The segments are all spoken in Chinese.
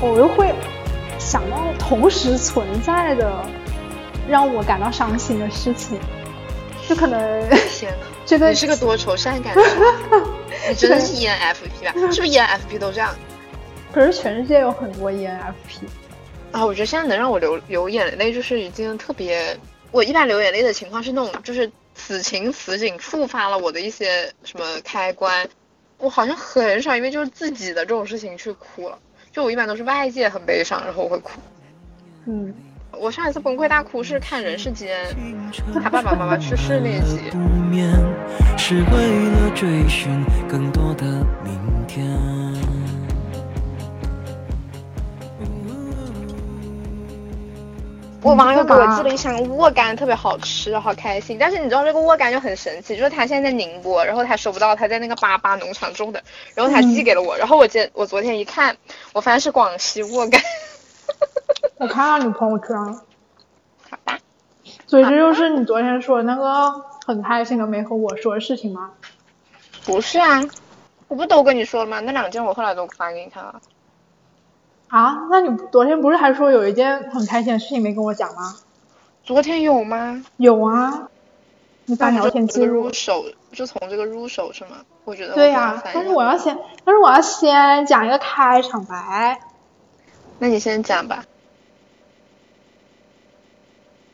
我又会想到同时存在的让我感到伤心的事情，就可能天呐，这个你是个多愁善感的人，你真的是 ENFP 吧？是不是 ENFP 都这样？可是全世界有很多 ENFP 啊，我觉得现在能让我流流眼泪，就是已经特别。我一般流眼泪的情况是那种，就是此情此景触发了我的一些什么开关。我好像很少因为就是自己的这种事情去哭了，就我一般都是外界很悲伤，然后我会哭。嗯，我上一次崩溃大哭是看《人世间》，他爸爸妈妈去世那一集。是为了追寻更多的明天。我网友给我寄了一箱沃柑，特别好吃，好开心。但是你知道这个沃柑就很神奇，就是他现在在宁波，然后他收不到，他在那个巴巴农场种的，然后他寄给了我。然后我今我昨天一看，我发现是广西沃柑。我看到你朋友圈了。好吧。所以这就是你昨天说那个很开心的没和我说的事情吗？不是啊，我不都跟你说了吗？那两件我后来都发给你看了。啊，那你昨天不是还说有一件很开心的事情没跟我讲吗？昨天有吗？有啊，你把聊天记录。入手就从这个入手是吗？我觉得对呀，但是我要先，但是我要先讲一个开场白。那你先讲吧。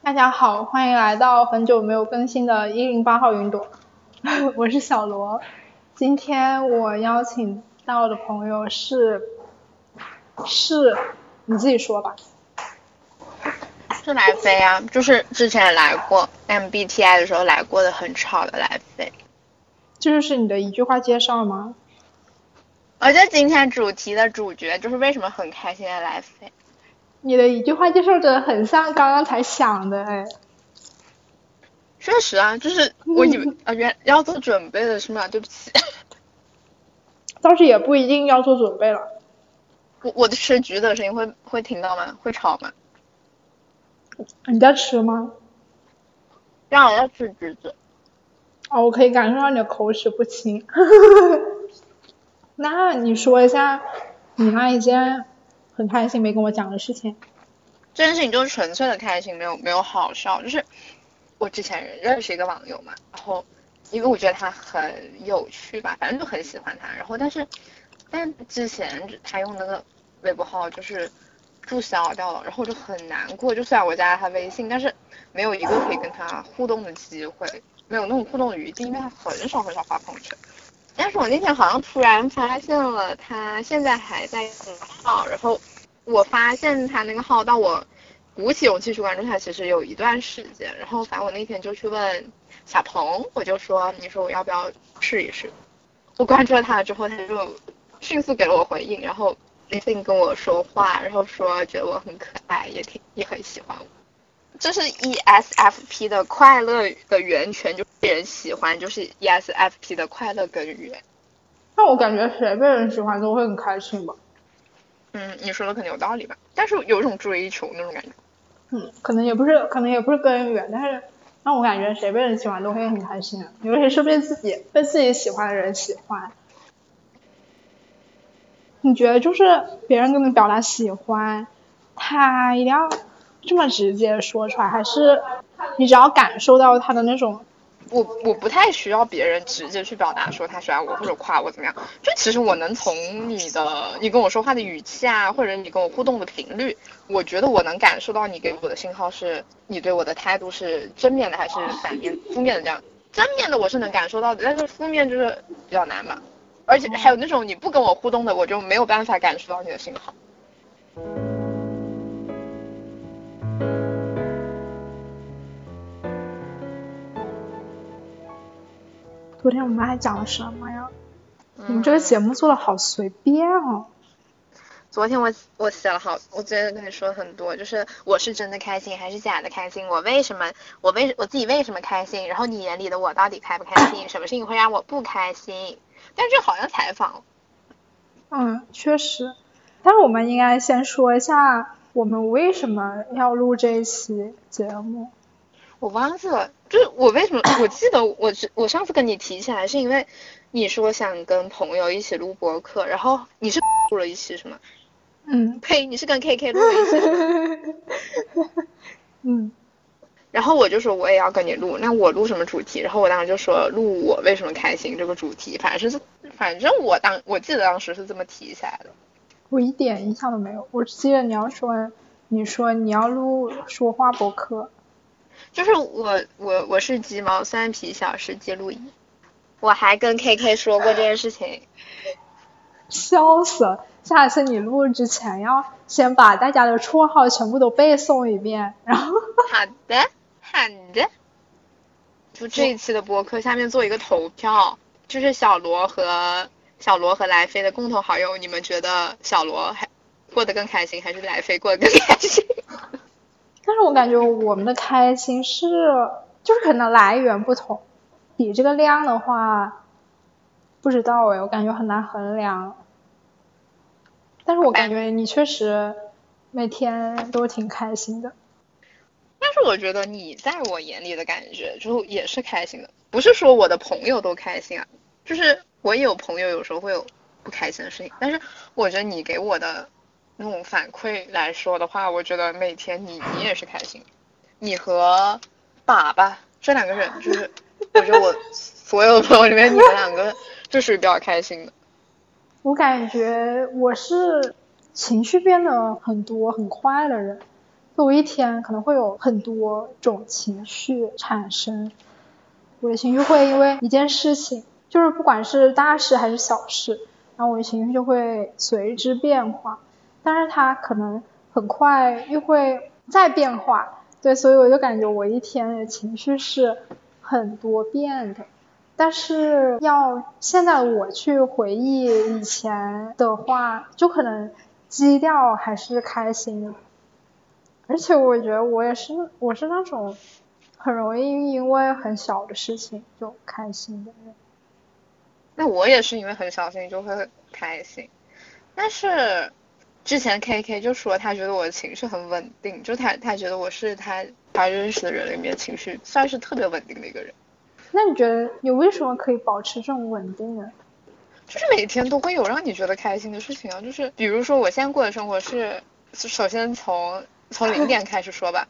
大家好，欢迎来到很久没有更新的一零八号云朵，我是小罗。今天我邀请到的朋友是。是，你自己说吧。是来飞啊，就是之前来过 MBTI 的时候来过的，很吵的来飞。这就是你的一句话介绍吗？而且今天主题的主角就是为什么很开心的来飞。你的一句话介绍真的很像刚刚才想的哎。确实啊，就是我以为啊，原要做准备的是吗？对不起。倒是也不一定要做准备了。我我的吃橘子的声音会会听到吗？会吵吗？你在吃吗？让我要吃橘子。哦，我可以感受到你的口齿不清。那你说一下你那一件很开心没跟我讲的事情。这件事情就是纯粹的开心，没有没有好笑。就是我之前认识一个网友嘛，然后因为我觉得他很有趣吧，反正就很喜欢他。然后但是但之前他用那个。微博号就是注销掉了，然后就很难过。就虽然我加了他微信，但是没有一个可以跟他互动的机会，没有那种互动的余地，因为他很少很少发朋友圈。但是我那天好像突然发现了他现在还在用号，然后我发现他那个号到我鼓起勇气去关注他，其实有一段时间。然后反正我那天就去问小鹏，我就说，你说我要不要试一试？我关注了他之后，他就迅速给了我回应，然后。微信跟我说话，然后说觉得我很可爱，也挺也很喜欢我。这是 ESFP 的快乐的源泉，就被人喜欢，就是 ESFP 的快乐根源。那我感觉谁被人喜欢都会很开心吧？嗯，你说的可能有道理吧，但是有一种追求那种感觉。嗯，可能也不是，可能也不是根源，但是让我感觉谁被人喜欢都会很开心，尤其是被自己被自己喜欢的人喜欢。你觉得就是别人跟你表达喜欢，他一定要这么直接说出来，还是你只要感受到他的那种？我我不太需要别人直接去表达说他喜欢我或者夸我怎么样，就其实我能从你的你跟我说话的语气啊，或者你跟我互动的频率，我觉得我能感受到你给我的信号是你对我的态度是正面的还是反面负面的这样。正面的我是能感受到的，但是负面就是比较难吧。而且还有那种你不跟我互动的，我就没有办法感受到你的信号。昨天我们还讲了什么呀？你们这个节目做的好随便哦。昨天我我写了好，我昨天跟你说很多，就是我是真的开心还是假的开心？我为什么我为我自己为什么开心？然后你眼里的我到底开不开心？什么事情会让我不开心？但是这好像采访。嗯，确实。但是我们应该先说一下，我们为什么要录这一期节目。我忘记了，就是我为什么？我记得我我上次跟你提起来，是因为你说想跟朋友一起录播客，然后你是录了一期是吗？嗯呸，你是跟 KK 录了一期。嗯然后我就说我也要跟你录，那我录什么主题？然后我当时就说录我为什么开心这个主题，反正是反正我当我记得当时是这么提起来的。我一点印象都没有，我只记得你要说，你说你要录说话博客，就是我我我是鸡毛蒜皮小事记录仪，我还跟 KK 说过这件事情。笑死了！下次你录之前要先把大家的绰号全部都背诵一遍，然后好的好的，就这一期的播客下面做一个投票，就是小罗和小罗和来飞的共同好友，你们觉得小罗还过得更开心，还是来飞过得更开心？但是我感觉我们的开心是，就是可能来源不同，比这个量的话，不知道哎，我感觉很难衡量。但是我感觉你确实每天都挺开心的。但是我觉得你在我眼里的感觉就也是开心的，不是说我的朋友都开心啊，就是我也有朋友有时候会有不开心的事情，但是我觉得你给我的那种反馈来说的话，我觉得每天你你也是开心，你和粑粑这两个人就是，我觉得我 所有朋友里面你们两个就属于比较开心的。我感觉我是情绪变得很多很快的人，就我一天可能会有很多种情绪产生。我的情绪会因为一件事情，就是不管是大事还是小事，然后我的情绪就会随之变化，但是它可能很快又会再变化。对，所以我就感觉我一天的情绪是很多变的。但是要现在我去回忆以前的话，就可能基调还是开心的。而且我觉得我也是，我是那种很容易因为很小的事情就开心的人。那我也是因为很小心就会开心，但是之前 K K 就说他觉得我的情绪很稳定，就他他觉得我是他他认识的人里面情绪算是特别稳定的一个人。那你觉得你为什么可以保持这种稳定呢？就是每天都会有让你觉得开心的事情啊，就是比如说我现在过的生活是，首先从从零点开始说吧，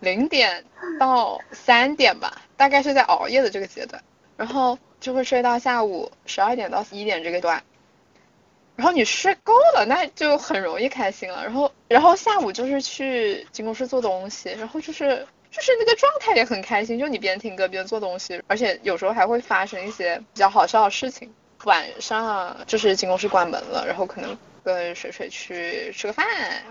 零点到三点吧，大概是在熬夜的这个阶段，然后就会睡到下午十二点到一点这个段，然后你睡够了，那就很容易开心了，然后然后下午就是去金公室做东西，然后就是。就是那个状态也很开心，就你边听歌边做东西，而且有时候还会发生一些比较好笑的事情。晚上就是金公室关门了，然后可能跟水水去吃个饭，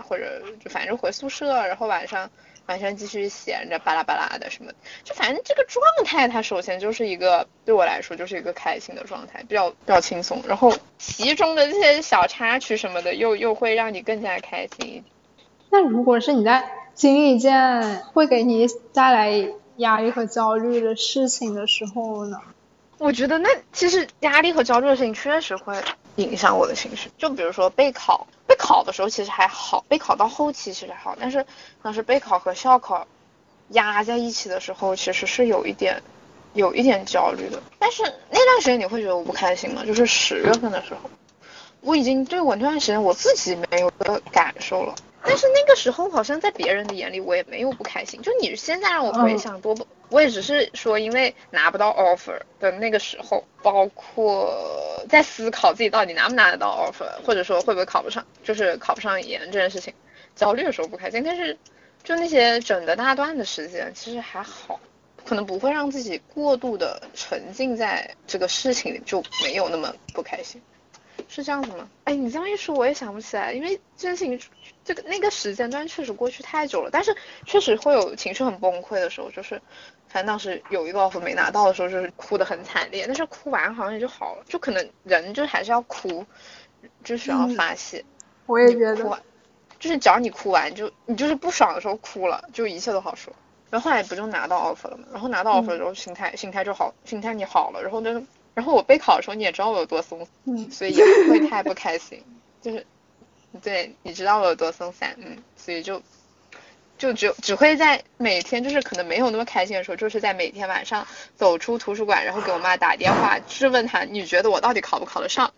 或者就反正回宿舍，然后晚上晚上继续闲着巴拉巴拉的什么，就反正这个状态它首先就是一个对我来说就是一个开心的状态，比较比较轻松，然后其中的这些小插曲什么的又又会让你更加开心。那如果是你在经历一件会给你带来压力和焦虑的事情的时候呢？我觉得那其实压力和焦虑的事情确实会影响我的情绪。就比如说备考，备考的时候其实还好，备考到后期其实还好，但是当时备考和校考压在一起的时候，其实是有一点有一点焦虑的。但是那段时间你会觉得我不开心吗？就是十月份的时候，我已经对我那段时间我自己没有的感受了。但是那个时候好像在别人的眼里我也没有不开心，就你现在让我回想多不，我也只是说因为拿不到 offer 的那个时候，包括在思考自己到底拿不拿得到 offer，或者说会不会考不上，就是考不上研这件事情，焦虑的时候不开心。但是就那些整的大段的时间其实还好，可能不会让自己过度的沉浸在这个事情里，就没有那么不开心。是这样子吗？哎，你这么一说，我也想不起来，因为这件事情，这个那个时间段确实过去太久了。但是确实会有情绪很崩溃的时候，就是，反正当时有一个 offer 没拿到的时候，就是哭得很惨烈。但是哭完好像也就好了，就可能人就还是要哭，就需要发泄。我也觉得，就是只要你哭完，就你就是不爽的时候哭了，就一切都好说。然后后来不就拿到 offer 了吗？然后拿到 offer 之后，心态心态就好，心态你好了，然后就。然后我备考的时候，你也知道我有多松，嗯，所以也不会太不开心，就是，对，你知道我有多松散，嗯，所以就，就只只会在每天就是可能没有那么开心的时候，就是在每天晚上走出图书馆，然后给我妈打电话质问她，你觉得我到底考不考得上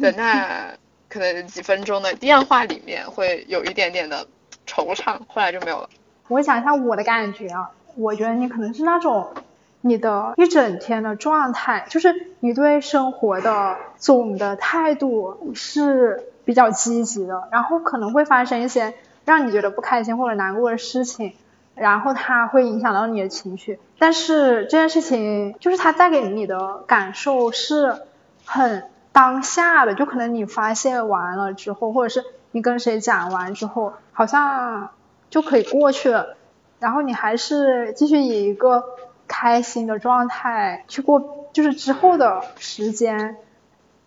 的那可能几分钟的电话里面会有一点点的惆怅，后来就没有了。我想一下我的感觉啊，我觉得你可能是那种你的一整天的状态，就是你对生活的总的态度是比较积极的，然后可能会发生一些让你觉得不开心或者难过的事情，然后它会影响到你的情绪，但是这件事情就是它带给你的感受是很当下的，就可能你发泄完了之后，或者是你跟谁讲完之后，好像就可以过去了，然后你还是继续以一个开心的状态去过，就是之后的时间。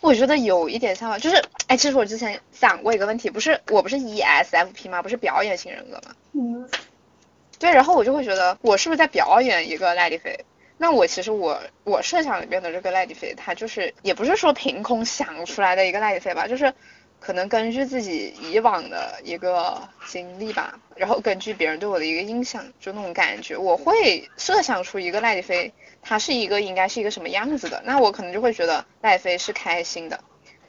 我觉得有一点像吧，就是，哎，其实我之前想过一个问题，不是，我不是 ESFP 吗？不是表演型人格吗？嗯。对，然后我就会觉得，我是不是在表演一个赖迪飞？那我其实我我设想里面的这个赖迪飞，他就是也不是说凭空想出来的一个赖迪飞吧，就是可能根据自己以往的一个经历吧，然后根据别人对我的一个印象，就那种感觉，我会设想出一个赖迪飞，它是一个应该是一个什么样子的。那我可能就会觉得赖迪飞是开心的。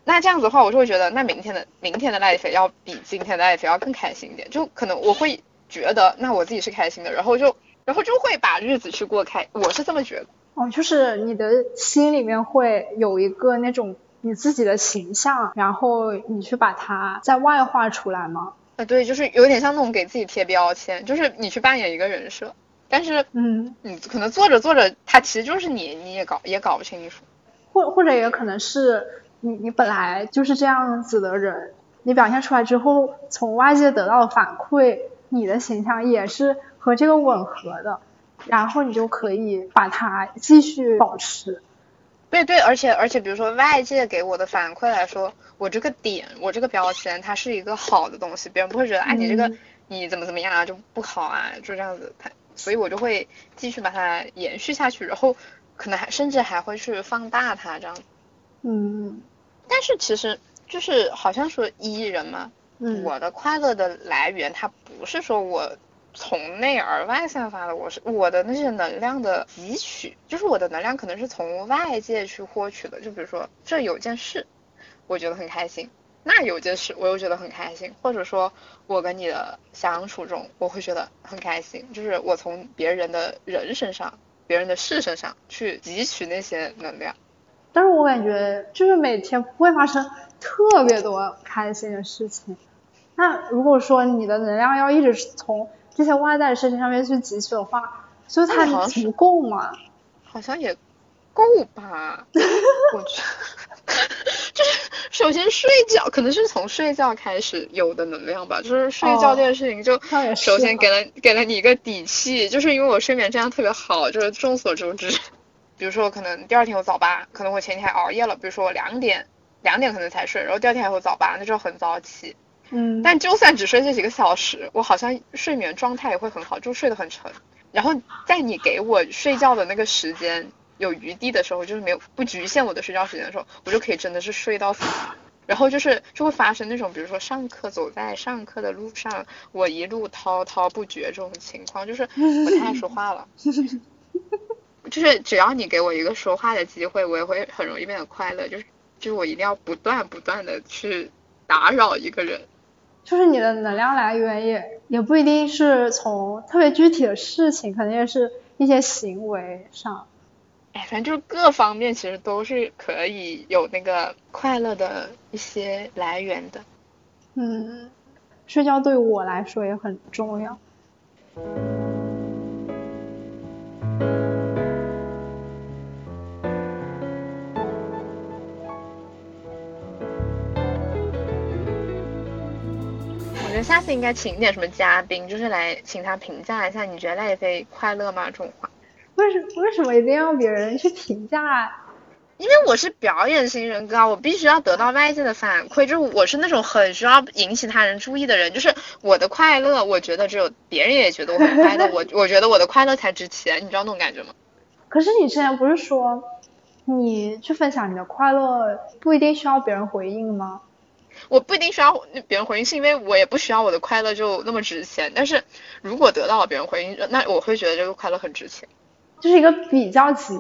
那这样子的话，我就会觉得，那明天的明天的赖迪飞要比今天的赖迪飞要更开心一点。就可能我会觉得，那我自己是开心的，然后就。然后就会把日子去过开，我是这么觉得。哦，就是你的心里面会有一个那种你自己的形象，然后你去把它在外化出来吗？啊，对，就是有点像那种给自己贴标签，就是你去扮演一个人设，但是，嗯，你可能做着做着，他其实就是你，你也搞也搞不清楚。或或者也可能是你你本来就是这样子的人，你表现出来之后，从外界得到的反馈，你的形象也是。和这个吻合的，然后你就可以把它继续保持。对对，而且而且，比如说外界给我的反馈来说，我这个点，我这个标签，它是一个好的东西，别人不会觉得，哎，你这个你怎么怎么样啊，就不好啊，就这样子。它，所以我就会继续把它延续下去，然后可能还甚至还会去放大它这样。嗯。但是其实就是好像说 E 人嘛，我的快乐的来源，它不是说我。从内而外散发的，我是我的那些能量的汲取，就是我的能量可能是从外界去获取的。就比如说这有件事，我觉得很开心，那有件事我又觉得很开心，或者说我跟你的相处中，我会觉得很开心，就是我从别人的人身上、别人的事身上去汲取那些能量。但是我感觉就是每天不会发生特别多开心的事情。那如果说你的能量要一直从这些外在的事情上面去汲取的话，所以它不够嘛？好像也够吧。我觉得 就是首先睡觉，可能是从睡觉开始有的能量吧。就是睡觉这件事情，就首先给了给了你一个底气，就是因为我睡眠质量特别好，就是众所周知。比如说，我可能第二天我早八，可能我前天还熬夜了。比如说我两点两点可能才睡，然后第二天还会早八，那就很早起。嗯，但就算只睡这几个小时，我好像睡眠状态也会很好，就睡得很沉。然后在你给我睡觉的那个时间有余地的时候，就是没有不局限我的睡觉时间的时候，我就可以真的是睡到死。然后就是就会发生那种，比如说上课走在上课的路上，我一路滔滔不绝这种情况，就是我太爱说话了。就是只要你给我一个说话的机会，我也会很容易变得快乐。就是就是我一定要不断不断的去打扰一个人。就是你的能量来源也也不一定是从特别具体的事情，可能也是一些行为上，哎，反正就是各方面其实都是可以有那个快乐的一些来源的。嗯，睡觉对我来说也很重要。下次应该请点什么嘉宾，就是来请他评价一下，你觉得赖叶飞快乐吗？这种话。为什为什么一定要别人去评价？因为我是表演型人格，我必须要得到外界的反馈，就是我是那种很需要引起他人注意的人，就是我的快乐，我觉得只有别人也觉得我很快乐，我 我觉得我的快乐才值钱，你知道那种感觉吗？可是你之前不是说，你去分享你的快乐不一定需要别人回应吗？我不一定需要别人回应，是因为我也不需要我的快乐就那么值钱。但是如果得到了别人回应，那我会觉得这个快乐很值钱。这是一个比较级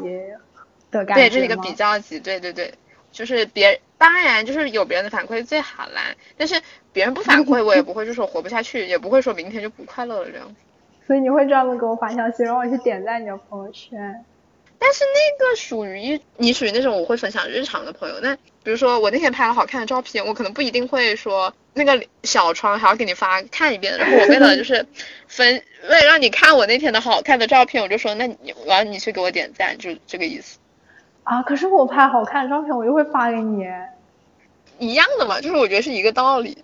的感觉。对，这是一个比较级，对对对，就是别当然就是有别人的反馈最好啦，但是别人不反馈我也不会就说活不下去，也不会说明天就不快乐了这样。所以你会专门给我发消息，让我去点赞你的朋友圈。但是那个属于，你属于那种我会分享日常的朋友。那比如说我那天拍了好看的照片，我可能不一定会说那个小窗还要给你发看一遍。然后我为了就是分，为了让你看我那天的好看的照片，我就说那你我要你去给我点赞，就这个意思。啊，可是我拍好看的照片，我就会发给你。一样的嘛，就是我觉得是一个道理。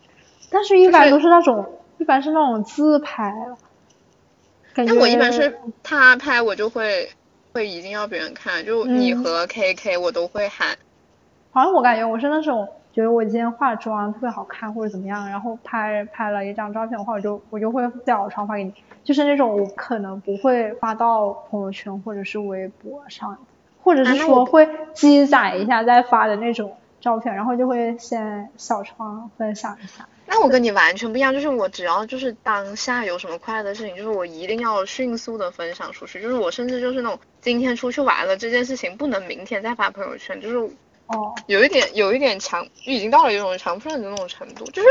但是，一般都是那种，一般是那种自拍。那我一般是他拍，我就会会一定要别人看，就你和 K K 我都会喊。好像我感觉我是那种觉得我今天化妆特别好看或者怎么样，然后拍拍了一张照片的话，我就我就会在小窗发给你，就是那种我可能不会发到朋友圈或者是微博上，或者是说会积攒一下再发的那种照片，然后就会先小窗分享一下。那我跟你完全不一样，就是我只要就是当下有什么快乐的事情，就是我一定要迅速的分享出去，就是我甚至就是那种今天出去玩了这件事情不能明天再发朋友圈，就是哦，有一点有一点强，已经到了有种强迫症的那种程度。就是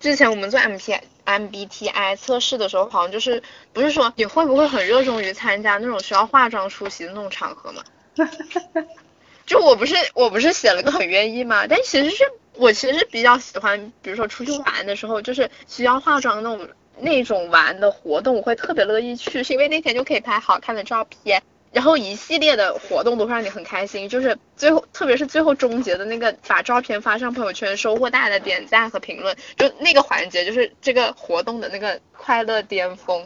之前我们做 M P M B T I 测试的时候，好像就是不是说你会不会很热衷于参加那种需要化妆出席的那种场合嘛？就我不是我不是写了个很愿意嘛，但其实是。我其实比较喜欢，比如说出去玩的时候，就是需要化妆那种那种玩的活动，我会特别乐意去，是因为那天就可以拍好看的照片，然后一系列的活动都会让你很开心，就是最后特别是最后终结的那个把照片发上朋友圈，收获大家的点赞和评论，就那个环节就是这个活动的那个快乐巅峰。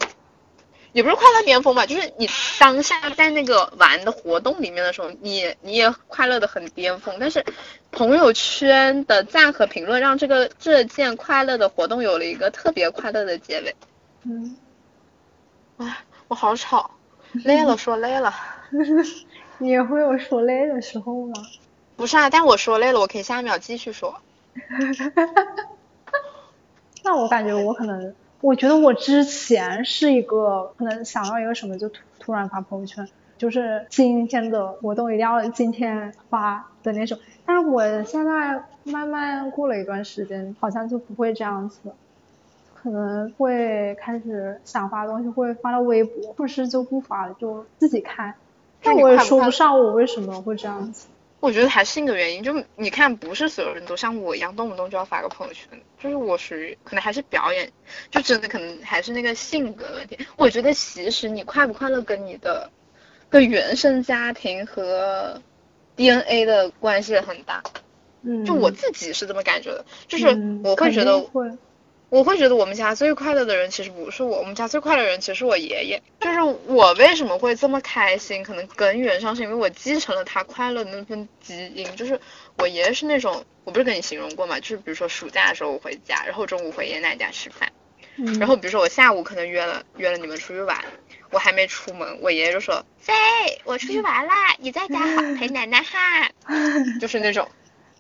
也不是快乐巅峰吧，就是你当下在那个玩的活动里面的时候，你你也快乐的很巅峰。但是朋友圈的赞和评论让这个这件快乐的活动有了一个特别快乐的结尾。嗯，哎，我好吵，累了，说累了。你也会有说累的时候吗？不是啊，但我说累了，我可以下一秒继续说。那我感觉我可能。我觉得我之前是一个可能想到一个什么就突突然发朋友圈，就是今天的活动一定要今天发的那种。但是我现在慢慢过了一段时间，好像就不会这样子，可能会开始想发东西会发到微博，或者是就不发了，就自己看。但我也说不上我为什么会这样子。我觉得还是一个原因，就你看，不是所有人都像我一样动不动就要发个朋友圈，就是我属于可能还是表演，就真的可能还是那个性格问题。我觉得其实你快不快乐跟你的，跟原生家庭和 DNA 的关系很大。嗯。就我自己是这么感觉的，就是我会觉得。我会觉得我们家最快乐的人其实不是我，我们家最快乐的人其实是我爷爷。就是我为什么会这么开心，可能根源上是因为我继承了他快乐的那份基因。就是我爷爷是那种，我不是跟你形容过嘛，就是比如说暑假的时候我回家，然后中午回爷爷奶奶家吃饭，然后比如说我下午可能约了约了你们出去玩，我还没出门，我爷爷就说飞，我出去玩啦，你在家好陪奶奶哈，就是那种，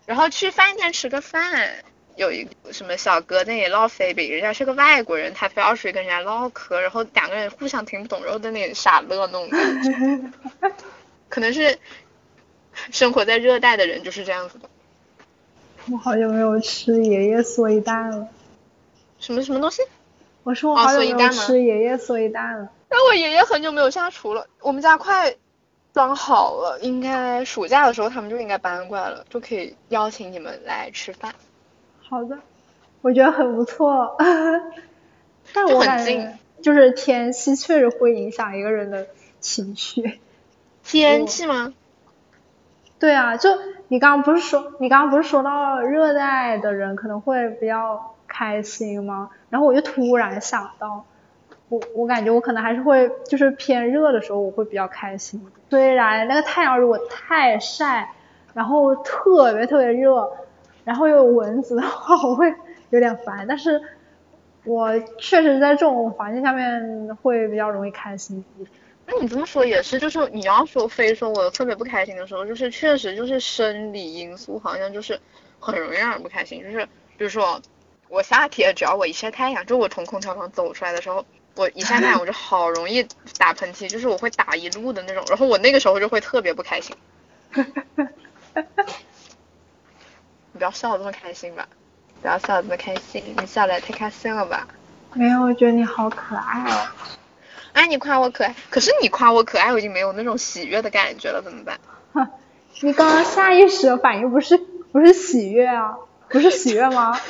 然后去饭店吃个饭。有一什么小哥那里唠菲比，人家是个外国人，他非要出去跟人家唠嗑，然后两个人互相听不懂，然后在那里傻乐那种感觉。可能是生活在热带的人就是这样子的。我好久没有吃爷爷蓑衣蛋了。什么什么东西？我说我好久没有吃爷爷蓑衣蛋了。那我爷爷很久没有下厨了，我们家快装好了，应该暑假的时候他们就应该搬过来了，就可以邀请你们来吃饭。好的，我觉得很不错，但我感觉就是天气确实会影响一个人的情绪。天气吗？对啊，就你刚刚不是说，你刚刚不是说到热带的人可能会比较开心吗？然后我就突然想到，我我感觉我可能还是会，就是偏热的时候我会比较开心。虽然那个太阳如果太晒，然后特别特别热。然后有蚊子的话，我会有点烦。但是我确实在这种环境下面会比较容易开心。那你这么说也是，就是你要说非说我特别不开心的时候，就是确实就是生理因素，好像就是很容易让人不开心。就是比如说我夏天只要我一晒太阳，就我从空调房走出来的时候，我一晒太阳我就好容易打喷嚏，就是我会打一路的那种。然后我那个时候就会特别不开心。你不要笑得这么开心吧，不要笑得这么开心，你笑得太开心了吧？没有，我觉得你好可爱哦。哎，你夸我可爱，可是你夸我可爱，我已经没有那种喜悦的感觉了，怎么办？哼，你刚刚下意识的反应不是不是喜悦啊，不是喜悦吗？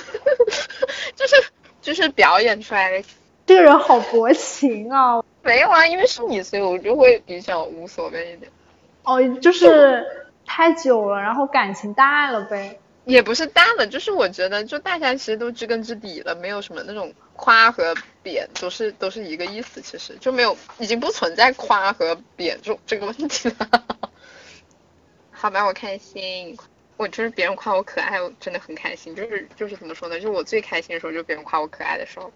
就是就是表演出来的。这个人好薄情啊！没有啊，因为是你，所以我就会比较无所谓一点。哦，就是太久了，然后感情淡了呗。也不是淡了，就是我觉得，就大家其实都知根知底了，没有什么那种夸和贬，都是都是一个意思，其实就没有，已经不存在夸和贬这这个问题了。好吧，我开心，我就是别人夸我可爱，我真的很开心，就是就是怎么说呢，就是我最开心的时候，就是别人夸我可爱的时候。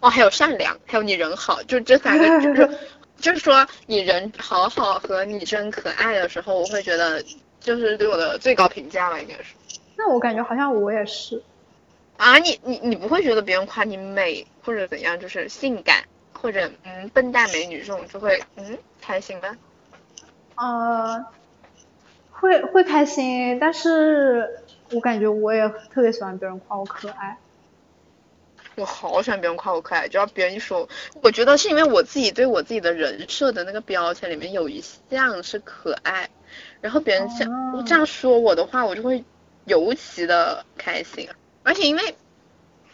哦，还有善良，还有你人好，就这三个，就是 就是说你人好好和你真可爱的时候，我会觉得就是对我的最高评价了，应该是。那我感觉好像我也是。啊，你你你不会觉得别人夸你美或者怎样，就是性感或者嗯笨蛋美女这种就会嗯开心吗？呃，会会开心，但是我感觉我也特别喜欢别人夸我可爱。我好喜欢别人夸我可爱，只要别人一说，我觉得是因为我自己对我自己的人设的那个标签里面有一项是可爱，然后别人这样这样说我的话，我就会尤其的开心。而且因为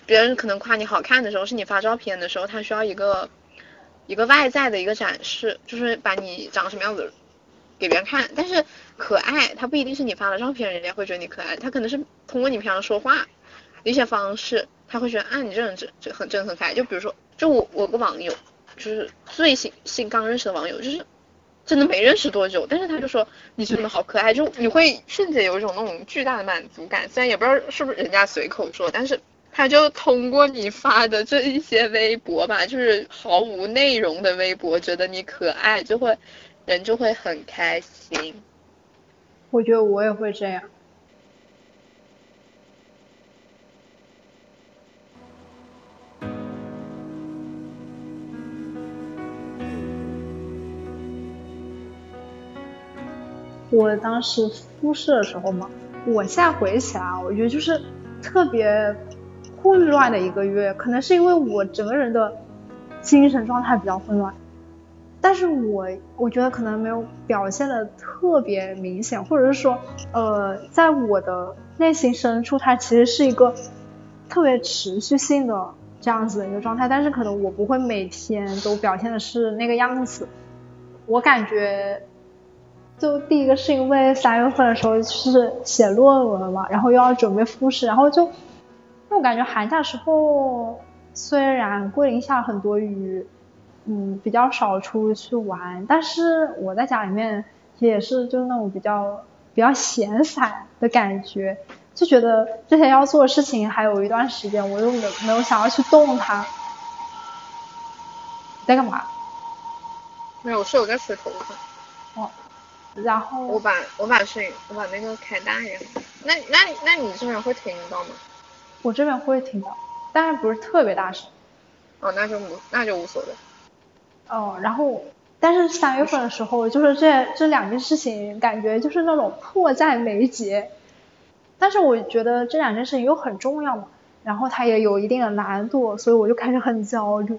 别人可能夸你好看的时候，是你发照片的时候，他需要一个一个外在的一个展示，就是把你长什么样子给别人看。但是可爱，它不一定是你发了照片人家会觉得你可爱，他可能是通过你平常说话的一些方式。他会觉得啊，你这人真真很真很可爱。就比如说，就我我个网友，就是最新新刚认识的网友，就是真的没认识多久，但是他就说你真的好可爱，就你会瞬间有一种那种巨大的满足感。虽然也不知道是不是人家随口说，但是他就通过你发的这一些微博吧，就是毫无内容的微博，觉得你可爱，就会人就会很开心。我觉得我也会这样。我当时复试的时候嘛，我现在回忆起来，我觉得就是特别混乱的一个月，可能是因为我整个人的精神状态比较混乱，但是我我觉得可能没有表现的特别明显，或者是说，呃，在我的内心深处，它其实是一个特别持续性的这样子的一个状态，但是可能我不会每天都表现的是那个样子，我感觉。就第一个是因为三月份的时候是写论文嘛，然后又要准备复试，然后就，那我感觉寒假时候虽然桂林下了很多雨，嗯，比较少出去玩，但是我在家里面也是就是那种比较比较闲散的感觉，就觉得之前要做的事情还有一段时间，我又没没有想要去动它。你在干嘛？没有，我是我在吹头发。哦。然后我把我把声音我把那个开大一点，那那那你这边会听到吗？我这边会听到，但是不是特别大声。哦，那就无那就无所谓。哦，然后但是三月份的时候，就是这这两件事情感觉就是那种迫在眉睫，但是我觉得这两件事情又很重要嘛，然后它也有一定的难度，所以我就开始很焦虑，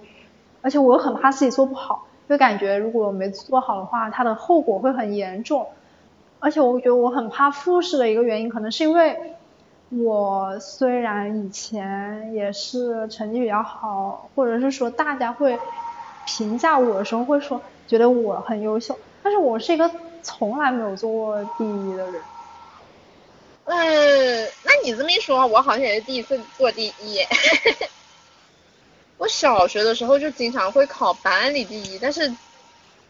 而且我又很怕自己做不好。就感觉如果没做好的话，它的后果会很严重。而且我觉得我很怕复试的一个原因，可能是因为我虽然以前也是成绩比较好，或者是说大家会评价我的时候会说觉得我很优秀，但是我是一个从来没有做过第一的人。嗯，那你这么一说，我好像也是第一次做第一。我小学的时候就经常会考班里第一，但是，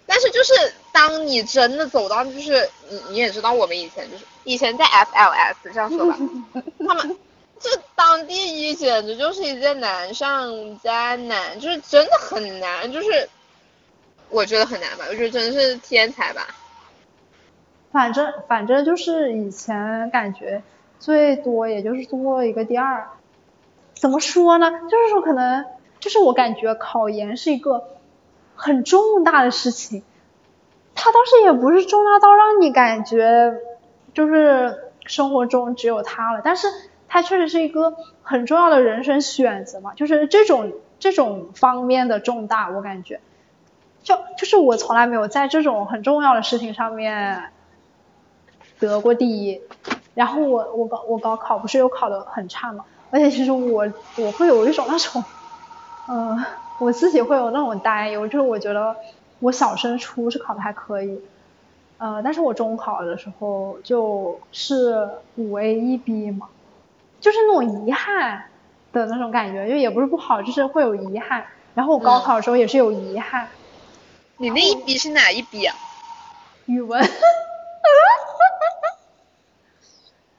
但是就是当你真的走到，就是你你也知道我们以前就是以前在 FLS 这样说吧，他们就当第一简直就是一件难上加难，就是真的很难，就是我觉得很难吧，我觉得真的是天才吧。反正反正就是以前感觉最多也就是做一个第二，怎么说呢？就是说可能。就是我感觉考研是一个很重大的事情，它倒是也不是重大到让你感觉就是生活中只有它了，但是它确实是一个很重要的人生选择嘛，就是这种这种方面的重大，我感觉，就就是我从来没有在这种很重要的事情上面得过第一，然后我我高我高考不是又考得很差嘛，而且其实我我会有一种那种，嗯，我自己会有那种担忧，就是我觉得我小升初是考的还可以。呃，但是我中考的时候就是五 A 一 B 嘛，就是那种遗憾的那种感觉，就也不是不好，就是会有遗憾。然后我高考的时候也是有遗憾。你那一笔是哪一笔啊？语文。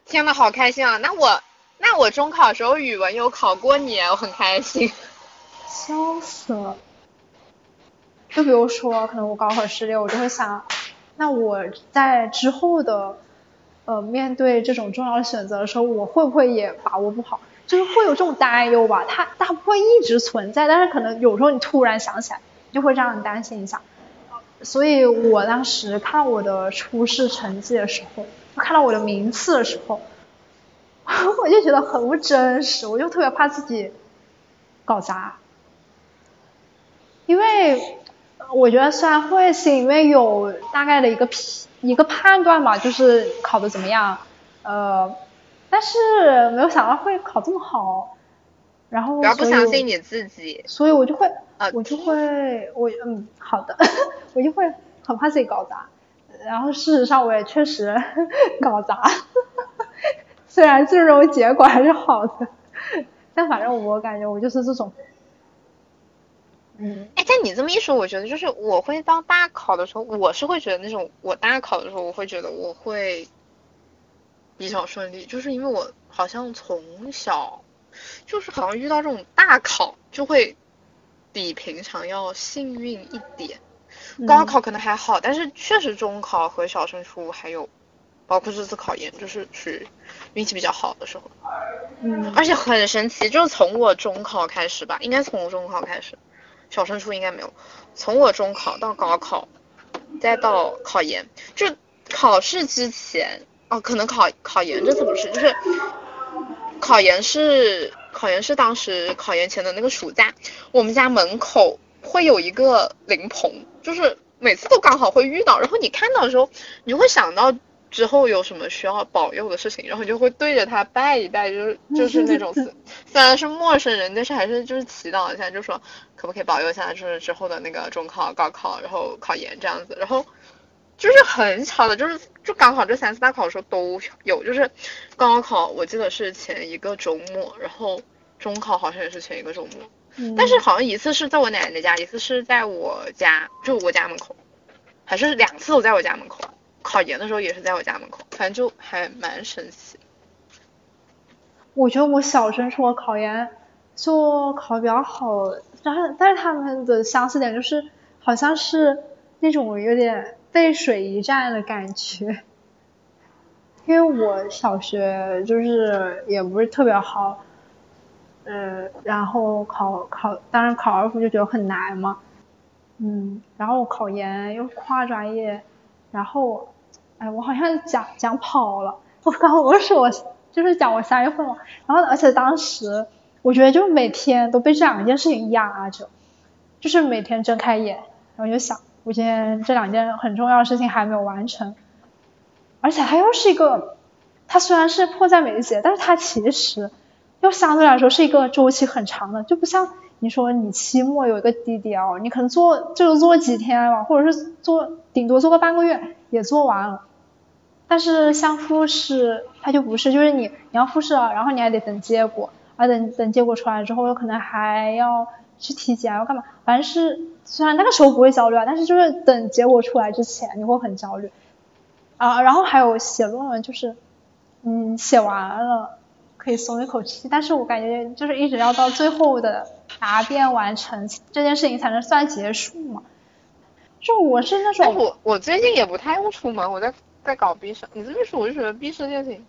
天呐，好开心啊！那我那我中考的时候语文有考过你，我很开心。笑死了。就比如说，可能我高考失利，我就会想。那我在之后的呃面对这种重要的选择的时候，我会不会也把握不好？就是会有这种担忧吧，它它不会一直存在，但是可能有时候你突然想起来，就会让你担心一下。所以我当时看我的初试成绩的时候，看到我的名次的时候，我就觉得很不真实，我就特别怕自己搞砸，因为。我觉得虽然会心里面有大概的一个批一个判断嘛，就是考的怎么样，呃，但是没有想到会考这么好，然后不要不相信你自己，所以我就会，我就会，我嗯好的，我就会很怕自己搞砸，然后事实上我也确实 搞砸，虽然最终结果还是好的，但反正我感觉我就是这种。嗯，哎，但你这么一说，我觉得就是我会到大考的时候，我是会觉得那种我大考的时候，我会觉得我会比较顺利，就是因为我好像从小就是好像遇到这种大考就会比平常要幸运一点，高考可能还好，但是确实中考和小升初还有包括这次考研，就是属于运气比较好的时候。嗯，而且很神奇，就是从我中考开始吧，应该从我中考开始。小升初应该没有，从我中考到高考，再到考研，就考试之前哦，可能考考研这次不是，就是考研是考研是当时考研前的那个暑假，我们家门口会有一个灵棚，就是每次都刚好会遇到，然后你看到的时候，你就会想到。之后有什么需要保佑的事情，然后就会对着他拜一拜，就是就是那种虽然是陌生人，但是还是就是祈祷一下，就说可不可以保佑一下，就是之后的那个中考、高考，然后考研这样子。然后就是很巧的，就是就刚好这三次大考的时候都有，就是高考我记得是前一个周末，然后中考好像也是前一个周末，但是好像一次是在我奶奶家，一次是在我家，就我家门口，还是两次都在我家门口。考研的时候也是在我家门口，反正就还蛮神奇。我觉得我小升初考研就考的比较好，但是但是他们的相似点就是好像是那种有点背水一战的感觉。因为我小学就是也不是特别好，呃，然后考考当然考二附就觉得很难嘛，嗯，然后考研又跨专业，然后。哎，我好像讲讲跑了。我刚不是我就是讲我三月份嘛，然后而且当时我觉得就每天都被这两件事情压着，就是每天睁开眼，然后就想我今天这两件很重要的事情还没有完成，而且它又是一个，它虽然是迫在眉睫，但是它其实又相对来说是一个周期很长的，就不像你说你期末有一个 DDL，你可能做就做几天吧，或者是做顶多做个半个月也做完了。但是像复试，它就不是，就是你你要复试了，然后你还得等结果，啊等等结果出来之后，有可能还要去体检要干嘛？反正是虽然那个时候不会焦虑啊，但是就是等结果出来之前你会很焦虑啊。然后还有写论文，就是嗯写完了可以松一口气，但是我感觉就是一直要到最后的答辩完成这件事情才能算结束嘛。就我是那种，我我最近也不太用出门，我在。在搞 B 社，你这么一说，我就觉得 B 社这件事情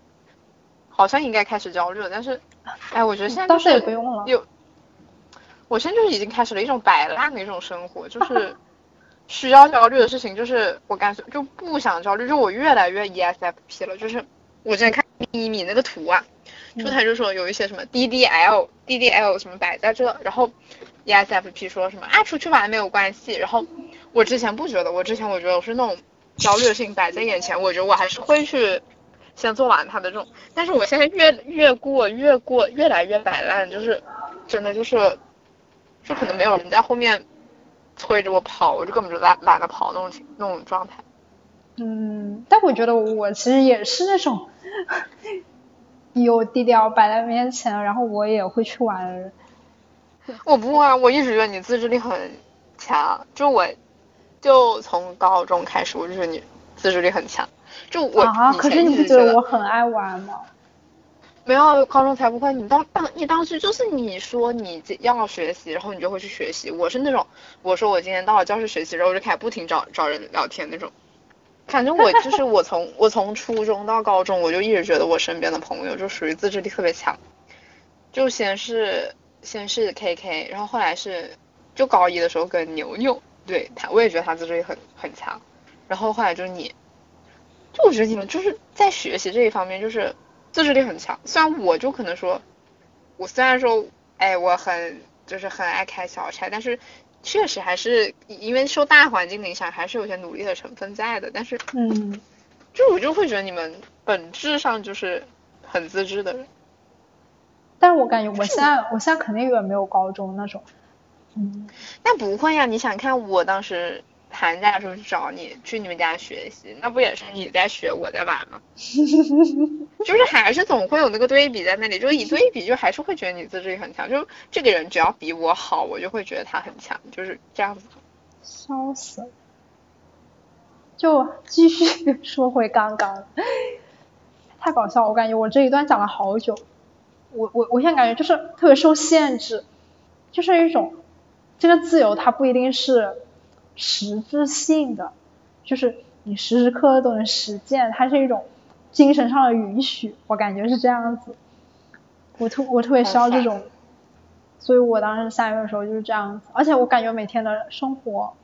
好像应该开始焦虑了。但是，哎，我觉得现在倒是也不用了有，我现在就是已经开始了一种摆烂的一种生活，就 是需要焦虑的事情，就是我干脆就不想焦虑，就我越来越 ESFP 了。就是我之前看咪咪那个图啊，就他就说有一些什么 DDL DDL 什么摆在这，然后 ESFP 说什么啊出去玩没有关系，然后我之前不觉得，我之前我觉得我是那种焦虑的事情摆在眼前，我觉得我还是会去先做完它的这种，但是我现在越越过越过越来越摆烂，就是真的就是就可能没有人在后面催着我跑，我就根本就懒懒得跑那种情那种状态。嗯，但我觉得我其实也是那种 有低调摆在面前，然后我也会去玩的人。我不啊，我一直觉得你自制力很强，就我就从高中开始，我就觉得你自制力很强。就我啊，可是你不觉得我很爱玩吗？没有高中才不会，你当当你当时就是你说你要学习，然后你就会去学习。我是那种我说我今天到了教室学习，然后我就开始不停找找人聊天那种。反正我就是我从我从初中到高中，我就一直觉得我身边的朋友就属于自制力特别强。就先是先是 KK，然后后来是就高一的时候跟牛牛，对他我也觉得他自制力很很强。然后后来就是你，就我觉得你们就是在学习这一方面就是自制力很强。虽然我就可能说，我虽然说哎我很就是很爱开小差，但是确实还是因为受大环境的影响，还是有些努力的成分在的。但是嗯，就我就会觉得你们本质上就是很自制的人。但我感觉我现在我现在肯定远没有高中那种。嗯，那不会呀，你想看我当时寒假的时候去找你，去你们家学习，那不也是你在学，我在玩吗？就是还是总会有那个对比在那里，就是一对比，就还是会觉得你自制力很强。就这个人只要比我好，我就会觉得他很强，就是这样子。笑死了。就继续 说回刚刚，太搞笑了，我感觉我这一段讲了好久。我我我现在感觉就是特别受限制，就是一种这个自由它不一定是实质性的，就是你时时刻刻都能实践，它是一种精神上的允许，我感觉是这样子。我特我特别需要这种，所以我当时三月的时候就是这样子，而且我感觉每天的生活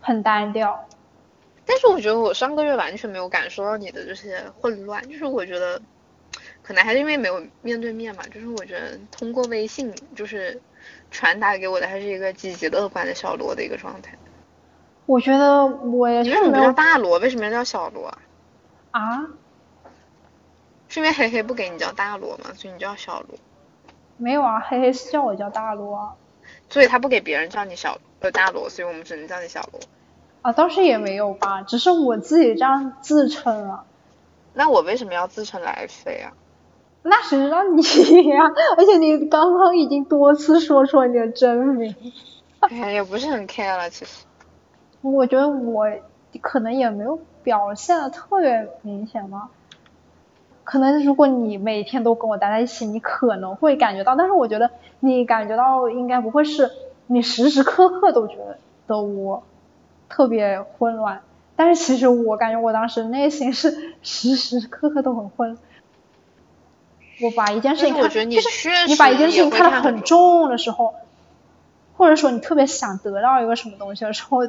很单调。但是我觉得我上个月完全没有感受到你的这些混乱，就是我觉得可能还是因为没有面对面嘛，就是我觉得通过微信就是传达给我的还是一个积极乐观的小罗的一个状态。我觉得我也你为什么叫大罗？为什么要叫小罗啊？啊，是因为黑黑不给你叫大罗吗？所以你叫小罗，没有啊，黑黑是叫我叫大罗啊，所以他不给别人叫你小呃大罗，所以我们只能叫你小罗。啊倒是也没有吧，只是我自己这样自称啊，那我为什么要自称来飞啊？那谁知道你呀、而且你刚刚已经多次说出了你的真名，哎，也不是很 care 了，其实。我觉得我可能也没有表现的特别明显吧。可能如果你每天都跟我待在一起，你可能会感觉到，但是我觉得你感觉到应该不会是你时时刻刻都觉得我特别混乱，但是其实我感觉我当时内心是时时刻刻都很混。我把一件事情看，得你就是确实你把一件事情看得很重的时候，或者说你特别想得到一个什么东西的时候，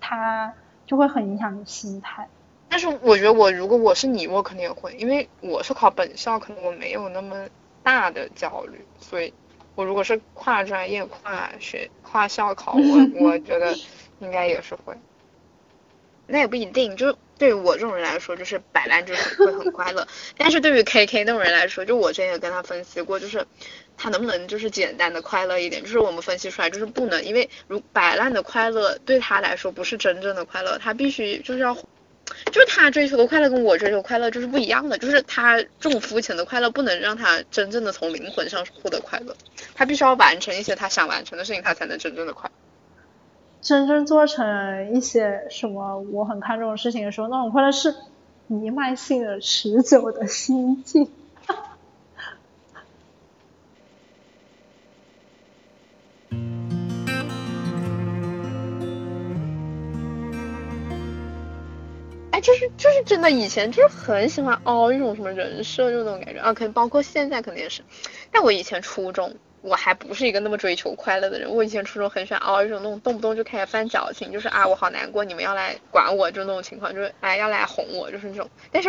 它就会很影响你心态。但是我觉得我如果我是你，我肯定也会，因为我是考本校，可能我没有那么大的焦虑，所以我如果是跨专业、跨学、跨校考，我我觉得应该也是会。那也不一定，就对于我这种人来说，就是摆烂就是会很快乐。但是对于 KK 那种人来说，就我之前也跟他分析过，就是他能不能就是简单的快乐一点，就是我们分析出来就是不能，因为如摆烂的快乐对他来说不是真正的快乐，他必须就是要。就是他追求的快乐跟我追求快乐就是不一样的，就是他这种肤浅的快乐不能让他真正的从灵魂上获得快乐，他必须要完成一些他想完成的事情，他才能真正的快乐。真正做成一些什么我很看重的事情的时候，那种快乐是弥漫性的、持久的心境。哎，就是就是真的，以前就是很喜欢凹一种什么人设，就那种感觉啊，可能包括现在肯定也是。但我以前初中，我还不是一个那么追求快乐的人。我以前初中很喜欢凹一种那种动不动就开始犯矫情，就是啊我好难过，你们要来管我，就那种情况，就是哎要来哄我，就是那种。但是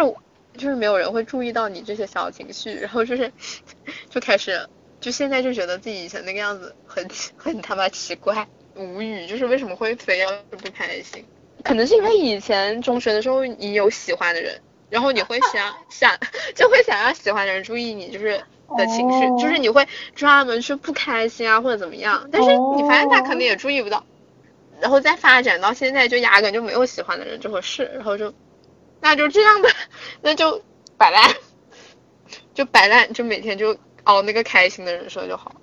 就是没有人会注意到你这些小情绪，然后就是就开始就现在就觉得自己以前那个样子很很他妈奇怪无语，就是为什么会非要不开心？可能是因为以前中学的时候你有喜欢的人，然后你会想想 就会想让喜欢的人注意你，就是的情绪，就是你会专门去不开心啊或者怎么样，但是你发现他可能也注意不到。然后再发展到现在，就压根就没有喜欢的人这回事，然后就，那就这样吧，那就摆烂，就摆烂，就每天就熬那个开心的人设就好。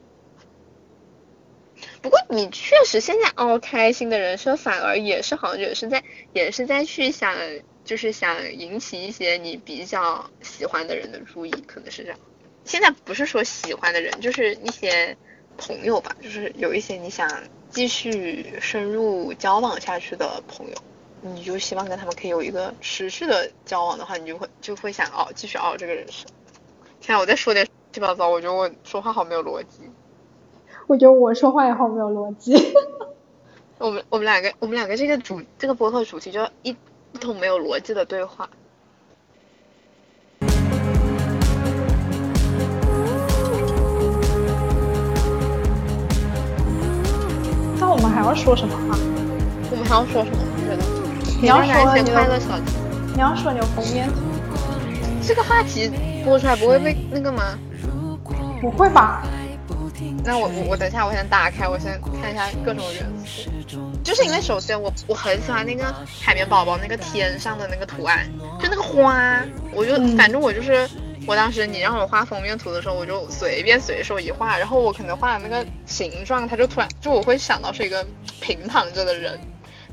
不过你确实现在熬开心的人设，反而也是好像也是在也是在去想，就是想引起一些你比较喜欢的人的注意，可能是这样。现在不是说喜欢的人，就是一些朋友吧，就是有一些你想。继续深入交往下去的朋友，你就希望跟他们可以有一个持续的交往的话，你就会就会想熬，继续熬这个人生。现在我再说点乱七八糟，我觉得我说话好没有逻辑。我觉得我说话也好没有逻辑。我们我们两个我们两个这个主这个播客主题就一一通没有逻辑的对话。我们还要说什么啊？我们还要说什么？我觉得你要说你快乐小你要说你封面图。这个话题播出来不会被那个吗？不会吧？那我我我等一下，我先打开，我先看一下各种元素。就是因为首先我我很喜欢那个海绵宝宝那个天上的那个图案，就那个花，我就反正我就是。我当时你让我画封面图的时候，我就随便随手一画，然后我可能画的那个形状，它就突然就我会想到是一个平躺着的人。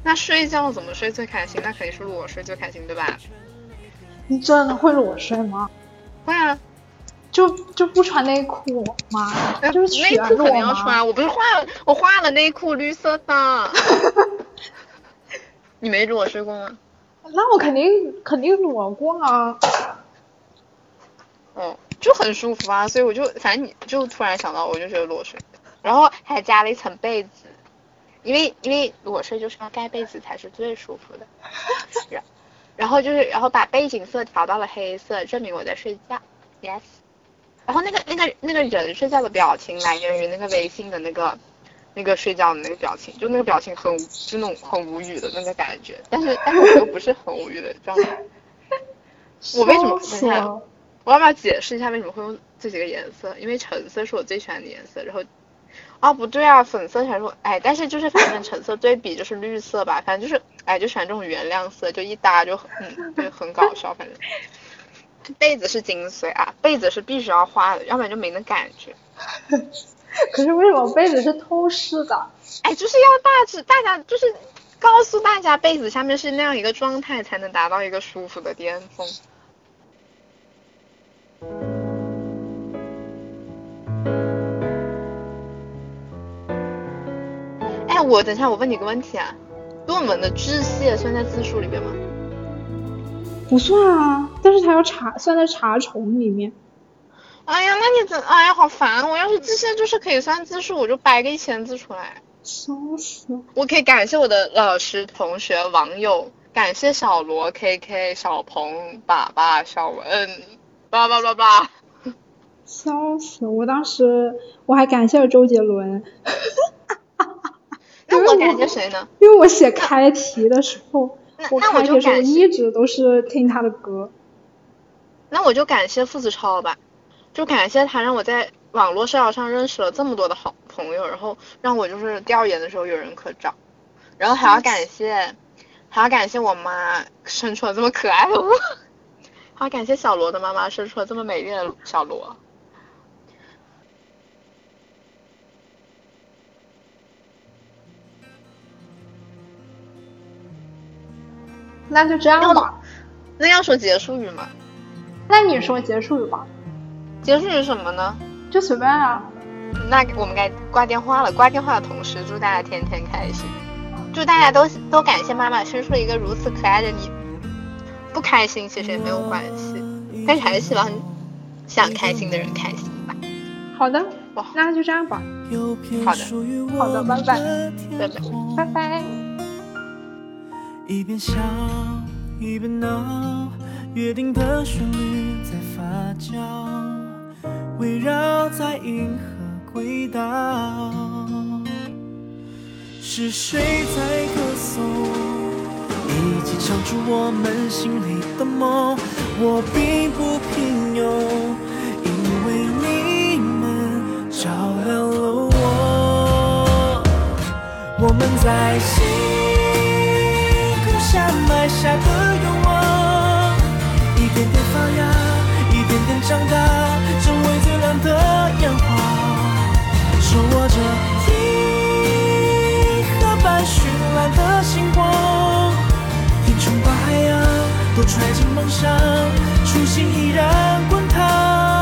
那睡觉怎么睡最开心？那肯定是裸睡最开心，对吧？你真的会裸睡吗？会啊，就就不穿内裤吗？就是内裤肯定要穿，我不是画了我画了内裤绿色的。你没裸睡过吗？那我肯定肯定裸过啊。嗯，就很舒服啊，所以我就反正你就突然想到，我就觉得裸睡，然后还加了一层被子，因为因为裸睡就是要盖被子才是最舒服的，然然后就是然后把背景色调到了黑色，证明我在睡觉，yes，然后那个那个那个人睡觉的表情来源于那个微信的那个那个睡觉的那个表情，就那个表情很就那种很无语的那个感觉，但是但是我又不是很无语的状态，我为什么？我要不要解释一下为什么会用这几个颜色？因为橙色是我最喜欢的颜色，然后，啊不对啊，粉色才是我哎，但是就是反正橙色对比就是绿色吧，反正就是哎就喜欢这种原亮色，就一搭就嗯就很搞笑，反正。被子是精髓啊，被子是必须要画的，要不然就没那感觉。可是为什么被子是透视的？哎，就是要大致大家就是告诉大家被子下面是那样一个状态，才能达到一个舒服的巅峰。哎，我等一下，我问你个问题啊，论文的致谢算在字数里面吗？不算啊，但是它要查，算在查重里面。哎呀，那你怎？哎呀，好烦！我要是致谢就是可以算字数，我就掰个一千字出来。笑死！我可以感谢我的老师、同学、网友，感谢小罗、K K、小鹏、爸爸、小文，叭叭叭叭。笑死！我当时我还感谢了周杰伦。那我感谢谁呢？因为我写开题的时候，我开题的时候一直都是听他的歌。那我就感谢付子超吧，就感谢他让我在网络社交上认识了这么多的好朋友，然后让我就是调研的时候有人可找，然后还要感谢，还要感谢我妈生出了这么可爱的我，还要感谢小罗的妈妈生出了这么美丽的小罗。那就这样吧。那要说结束语吗？那你说结束语吧。结束语什么呢？就随便啊。那我们该挂电话了。挂电话的同时，祝大家天天开心。祝大家都都感谢妈妈生出了一个如此可爱的你。不开心其实也没有关系，但是还是希望想开心的人开心吧。好的，那就这样吧。好的，好的，拜拜，拜拜，拜拜。一边笑一边闹，约定的旋律在发酵，围绕在银河轨道。是谁在歌颂？一起唱出我们心里的梦。我并不平庸，因为你们照亮了我。我们在星空下埋下的愿望，一点点发芽，一点点长大，成为最亮的烟花，手握着银河般绚烂的星光，都揣进梦想初心依然滚烫。